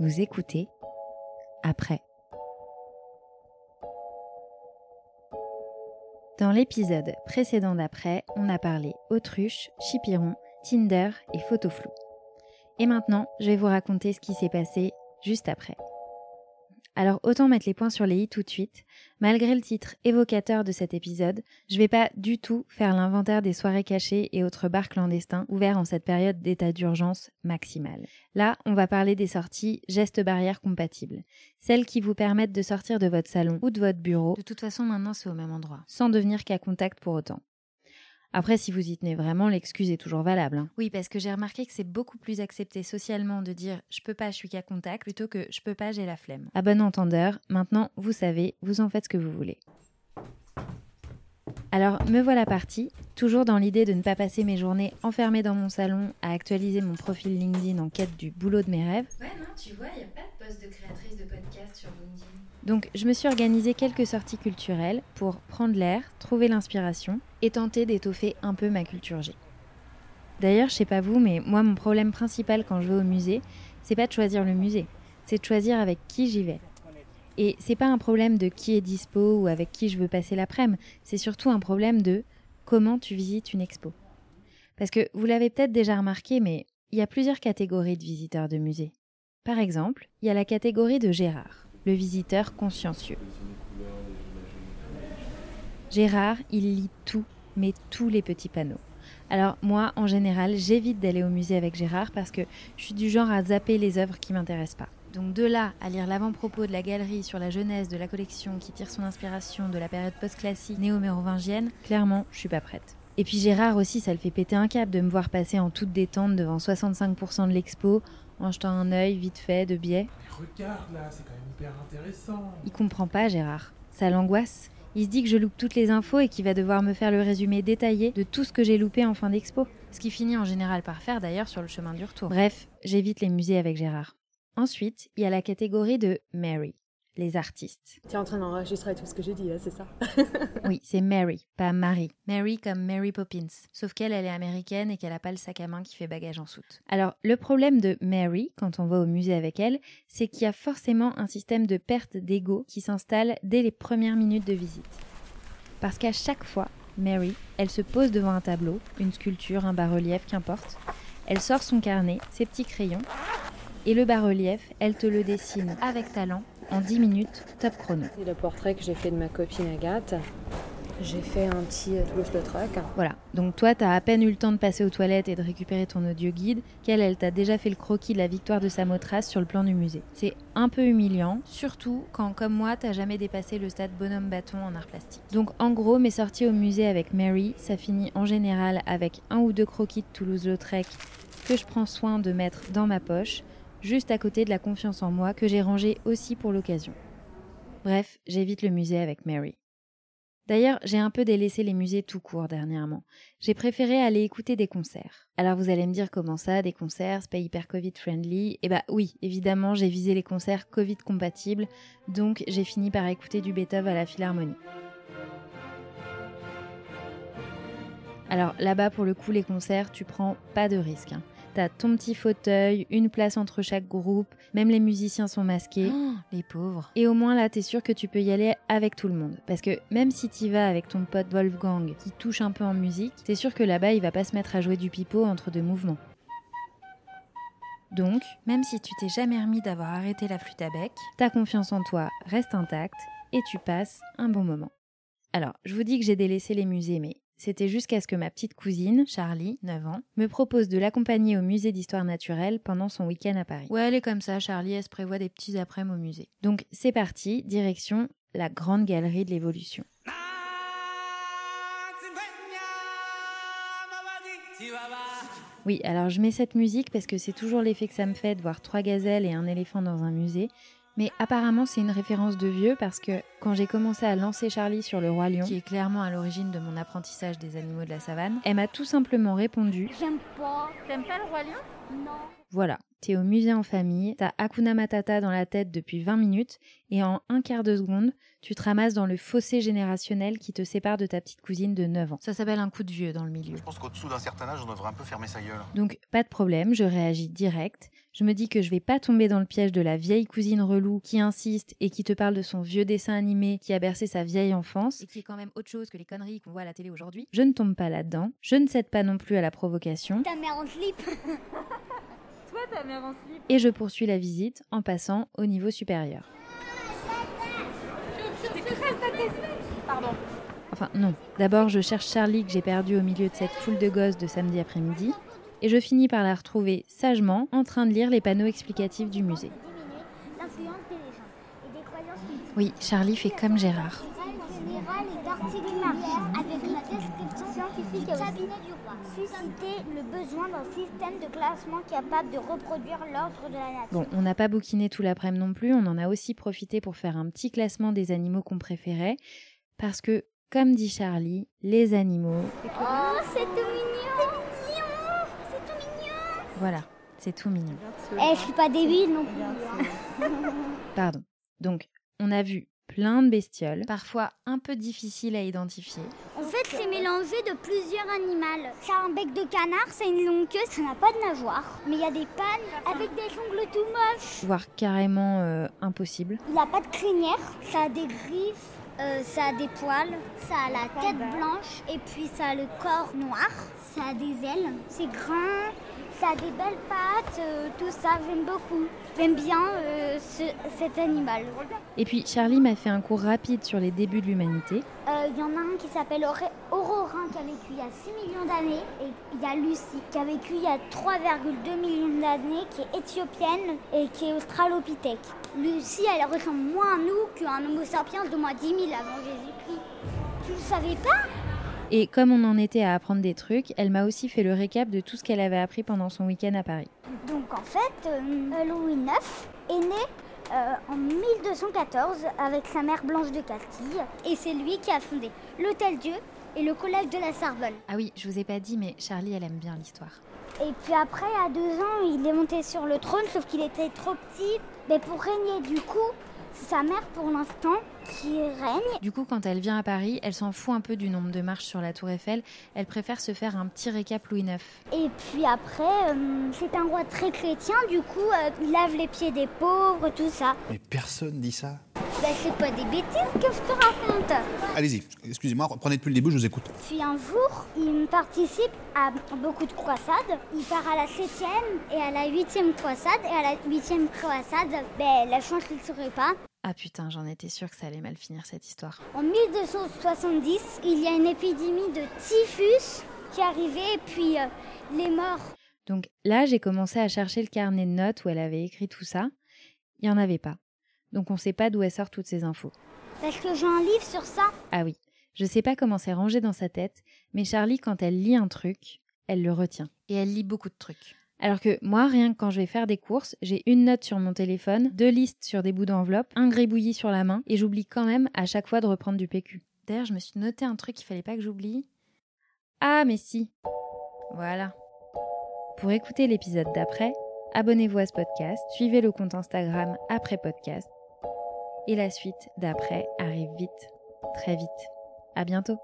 Vous écoutez après. Dans l'épisode précédent d'après, on a parlé autruche, chipiron, Tinder et photo flou. Et maintenant, je vais vous raconter ce qui s'est passé juste après. Alors autant mettre les points sur les i tout de suite. Malgré le titre évocateur de cet épisode, je vais pas du tout faire l'inventaire des soirées cachées et autres bars clandestins ouverts en cette période d'état d'urgence maximale. Là, on va parler des sorties gestes barrières compatibles. Celles qui vous permettent de sortir de votre salon ou de votre bureau. De toute façon, maintenant, c'est au même endroit. Sans devenir qu'à contact pour autant. Après, si vous y tenez vraiment, l'excuse est toujours valable. hein. Oui, parce que j'ai remarqué que c'est beaucoup plus accepté socialement de dire je peux pas, je suis qu'à contact, plutôt que je peux pas, j'ai la flemme. À bon entendeur, maintenant, vous savez, vous en faites ce que vous voulez. Alors, me voilà partie, toujours dans l'idée de ne pas passer mes journées enfermée dans mon salon à actualiser mon profil LinkedIn en quête du boulot de mes rêves. Ouais, non, tu vois, il n'y a pas de poste de créatrice de podcast sur LinkedIn. Donc, je me suis organisé quelques sorties culturelles pour prendre l'air, trouver l'inspiration et tenter d'étoffer un peu ma culture G. D'ailleurs, je sais pas vous, mais moi, mon problème principal quand je vais au musée, c'est pas de choisir le musée, c'est de choisir avec qui j'y vais. Et c'est pas un problème de qui est dispo ou avec qui je veux passer l'après-midi, c'est surtout un problème de comment tu visites une expo. Parce que vous l'avez peut-être déjà remarqué, mais il y a plusieurs catégories de visiteurs de musées. Par exemple, il y a la catégorie de Gérard, le visiteur consciencieux. Gérard, il lit tout, mais tous les petits panneaux. Alors moi, en général, j'évite d'aller au musée avec Gérard parce que je suis du genre à zapper les œuvres qui m'intéressent pas. Donc de là à lire l'avant-propos de la galerie sur la jeunesse de la collection qui tire son inspiration de la période post-classique néo-mérovingienne, clairement, je suis pas prête. Et puis Gérard aussi, ça le fait péter un câble de me voir passer en toute détente devant 65% de l'expo, en jetant un œil vite fait de biais. Mais regarde là, c'est quand même hyper intéressant. Il comprend pas, Gérard. Ça l'angoisse. Il se dit que je loupe toutes les infos et qu'il va devoir me faire le résumé détaillé de tout ce que j'ai loupé en fin d'expo. Ce qui finit en général par faire d'ailleurs sur le chemin du retour. Bref, j'évite les musées avec Gérard. Ensuite, il y a la catégorie de Mary, les artistes. Tu es en train d'enregistrer tout ce que j'ai dit, hein, c'est ça? Oui, c'est Mary, pas Mary. Mary comme Mary Poppins. Sauf qu'elle, elle est américaine et qu'elle a pas le sac à main qui fait bagage en soute. Alors, le problème de Mary, quand on va au musée avec elle, c'est qu'il y a forcément un système de perte d'ego qui s'installe dès les premières minutes de visite. Parce qu'à chaque fois, Mary, elle se pose devant un tableau, une sculpture, un bas-relief, qu'importe. Elle sort son carnet, ses petits crayons, et le bas-relief, elle te le dessine avec talent en 10 minutes, top chrono. C'est le portrait que j'ai fait de ma copine Agathe. J'ai fait un petit euh, Toulouse-Lautrec. Voilà, donc toi, t'as à peine eu le temps de passer aux toilettes et de récupérer ton audio guide, qu'elle, elle t'a déjà fait le croquis de la victoire de sa motrace sur le plan du musée. C'est un peu humiliant, surtout quand, comme moi, t'as jamais dépassé le stade bonhomme-bâton en art plastique. Donc en gros, mes sorties au musée avec Mary, ça finit en général avec un ou deux croquis de Toulouse-Lautrec que je prends soin de mettre dans ma poche, juste à côté de la confiance en moi que j'ai rangée aussi pour l'occasion. Bref, j'évite le musée avec Mary. D'ailleurs, j'ai un peu délaissé les musées tout court dernièrement. J'ai préféré aller écouter des concerts. Alors vous allez me dire comment ça, des concerts, c'est pas hyper Covid friendly? Eh bah oui, évidemment, j'ai visé les concerts Covid compatibles, donc j'ai fini par écouter du Beethoven à la Philharmonie. Alors là-bas, pour le coup, les concerts, tu prends pas de risque. hein. T'as ton petit fauteuil, une place entre chaque groupe, même les musiciens sont masqués. les pauvres. Et au moins là, t'es sûr que tu peux y aller avec tout le monde. Parce que même si t'y vas avec ton pote Wolfgang qui touche un peu en musique, t'es sûr que là-bas, il va pas se mettre à jouer du pipeau entre deux mouvements. Donc, même si tu t'es jamais remis d'avoir arrêté la flûte à bec, ta confiance en toi reste intacte et tu passes un bon moment. Alors, je vous dis que j'ai délaissé les musées, mais c'était jusqu'à ce que ma petite cousine, Charlie, 9 ans, me propose de l'accompagner au musée d'histoire naturelle pendant son week-end à Paris. Ouais, elle est comme ça, Charlie, elle se prévoit des petits après-midi au musée. Donc c'est parti, direction la grande galerie de l'évolution. Oui, alors je mets cette musique parce que c'est toujours l'effet que ça me fait de voir trois gazelles et un éléphant dans un musée. Mais apparemment, c'est une référence de vieux parce que quand j'ai commencé à lancer Charlie sur le roi lion, qui est clairement à l'origine de mon apprentissage des animaux de la savane, elle m'a tout simplement répondu J'aime pas. T'aimes pas le roi lion? Non. Voilà, t'es au musée en famille, t'as Hakuna Matata dans la tête depuis 20 minutes, et en un quart de seconde, tu te ramasses dans le fossé générationnel qui te sépare de ta petite cousine de 9 ans. Ça s'appelle un coup de vieux dans le milieu. Je pense qu'au-dessous d'un certain âge, on devrait un peu fermer sa gueule. Donc, pas de problème, je réagis direct. Je me dis que je vais pas tomber dans le piège de la vieille cousine relou qui insiste et qui te parle de son vieux dessin animé qui a bercé sa vieille enfance Et qui est quand même autre chose que les conneries qu'on voit à la télé aujourd'hui. Je ne tombe pas là-dedans. Je ne cède pas non plus à la provocation. Ta mère en slip. Et je poursuis la visite en passant au niveau supérieur. Enfin non. D'abord, je cherche Charlie que j'ai perdu au milieu de cette foule de gosses de samedi après-midi. Et je finis par la retrouver sagement en train de lire les panneaux explicatifs du musée. Oui, Charlie fait comme Gérard. Bon, on n'a pas bouquiné tout l'après-midi non plus, on en a aussi profité pour faire un petit classement des animaux qu'on préférait, parce que, comme dit Charlie, les animaux, Oh, c'est tout voilà, c'est tout mignon. Eh, je suis pas débile non plus. Pardon. Donc, on a vu plein de bestioles, parfois un peu difficiles à identifier, En fait, c'est mélangé de plusieurs animaux. Ça a un bec de canard, ça a une longue queue, ça n'a pas de nageoire. Mais il y a des pannes avec des ongles tout moches. voire carrément euh, impossibles. Il n'a pas de crinière, ça a des griffes, euh, ça a des poils, ça a la tête blanche et puis ça a le corps noir, ça a des ailes, c'est grand, ça a des belles pattes, euh, tout ça, j'aime beaucoup. J'aime bien euh, ce- cet animal. Et puis, Charlie m'a fait un cours rapide sur les débuts de l'humanité. Euh, Il y en a un qui s'appelle Aurorin qui a vécu il y a 6 millions d'années et il y a Lucie qui a vécu il y a 3,2 millions d'années qui est éthiopienne et qui est australopithèque. Lucie elle ressemble moins à nous qu'un homo sapiens de moins 10 000 avant Jésus-Christ. Tu le savais pas? Et comme on en était à apprendre des trucs, elle m'a aussi fait le récap de tout ce qu'elle avait appris pendant son week-end à Paris. Donc en fait, euh, Louis IX est né euh, en 1214 avec sa mère Blanche de Castille et c'est lui qui a fondé l'Hôtel Dieu et le Collège de la Sorbonne. Ah oui, je vous ai pas dit, mais Charlie, elle aime bien l'histoire. Et puis après, à deux ans, il est monté sur le trône, sauf qu'il était trop petit mais pour régner. Du coup, sa mère pour l'instant qui règne. Du coup, quand elle vient à Paris, elle s'en fout un peu du nombre de marches sur la Tour Eiffel. Elle préfère se faire un petit récap Louis IX. Et puis après, euh, c'est un roi très chrétien, du coup, euh, il lave les pieds des pauvres, tout ça. Mais personne dit ça. Bah, c'est pas des bêtises que je te raconte. Allez-y, excusez-moi, reprenez depuis le début, je vous écoute. Puis un jour, il participe à beaucoup de croisades. Il part à la septième et à la huitième croisade. Et à la huitième croisade, ben, la chance, il ne serait pas. Ah putain, j'en étais sûre que ça allait mal finir cette histoire. En 1270, il y a une épidémie de typhus qui est arrivée et puis euh, les morts. Donc là, j'ai commencé à chercher le carnet de notes où elle avait écrit tout ça. Il n'y en avait pas. Donc on sait pas d'où elle sort toutes ces infos. Parce que j'ai un livre sur ça? Ah oui, je sais pas comment c'est rangé dans sa tête, mais Charlie, quand elle lit un truc, elle le retient. Et elle lit beaucoup de trucs. Alors que moi, rien que quand je vais faire des courses, j'ai une note sur mon téléphone, deux listes sur des bouts d'enveloppe, un gribouillis sur la main, et j'oublie quand même à chaque fois de reprendre du PQ. D'ailleurs, je me suis noté un truc qu'il fallait pas que j'oublie. Ah, mais si. Voilà. Pour écouter l'épisode d'après, abonnez-vous à ce podcast, suivez le compte Instagram après podcast, et la suite d'après arrive vite, très vite. À bientôt.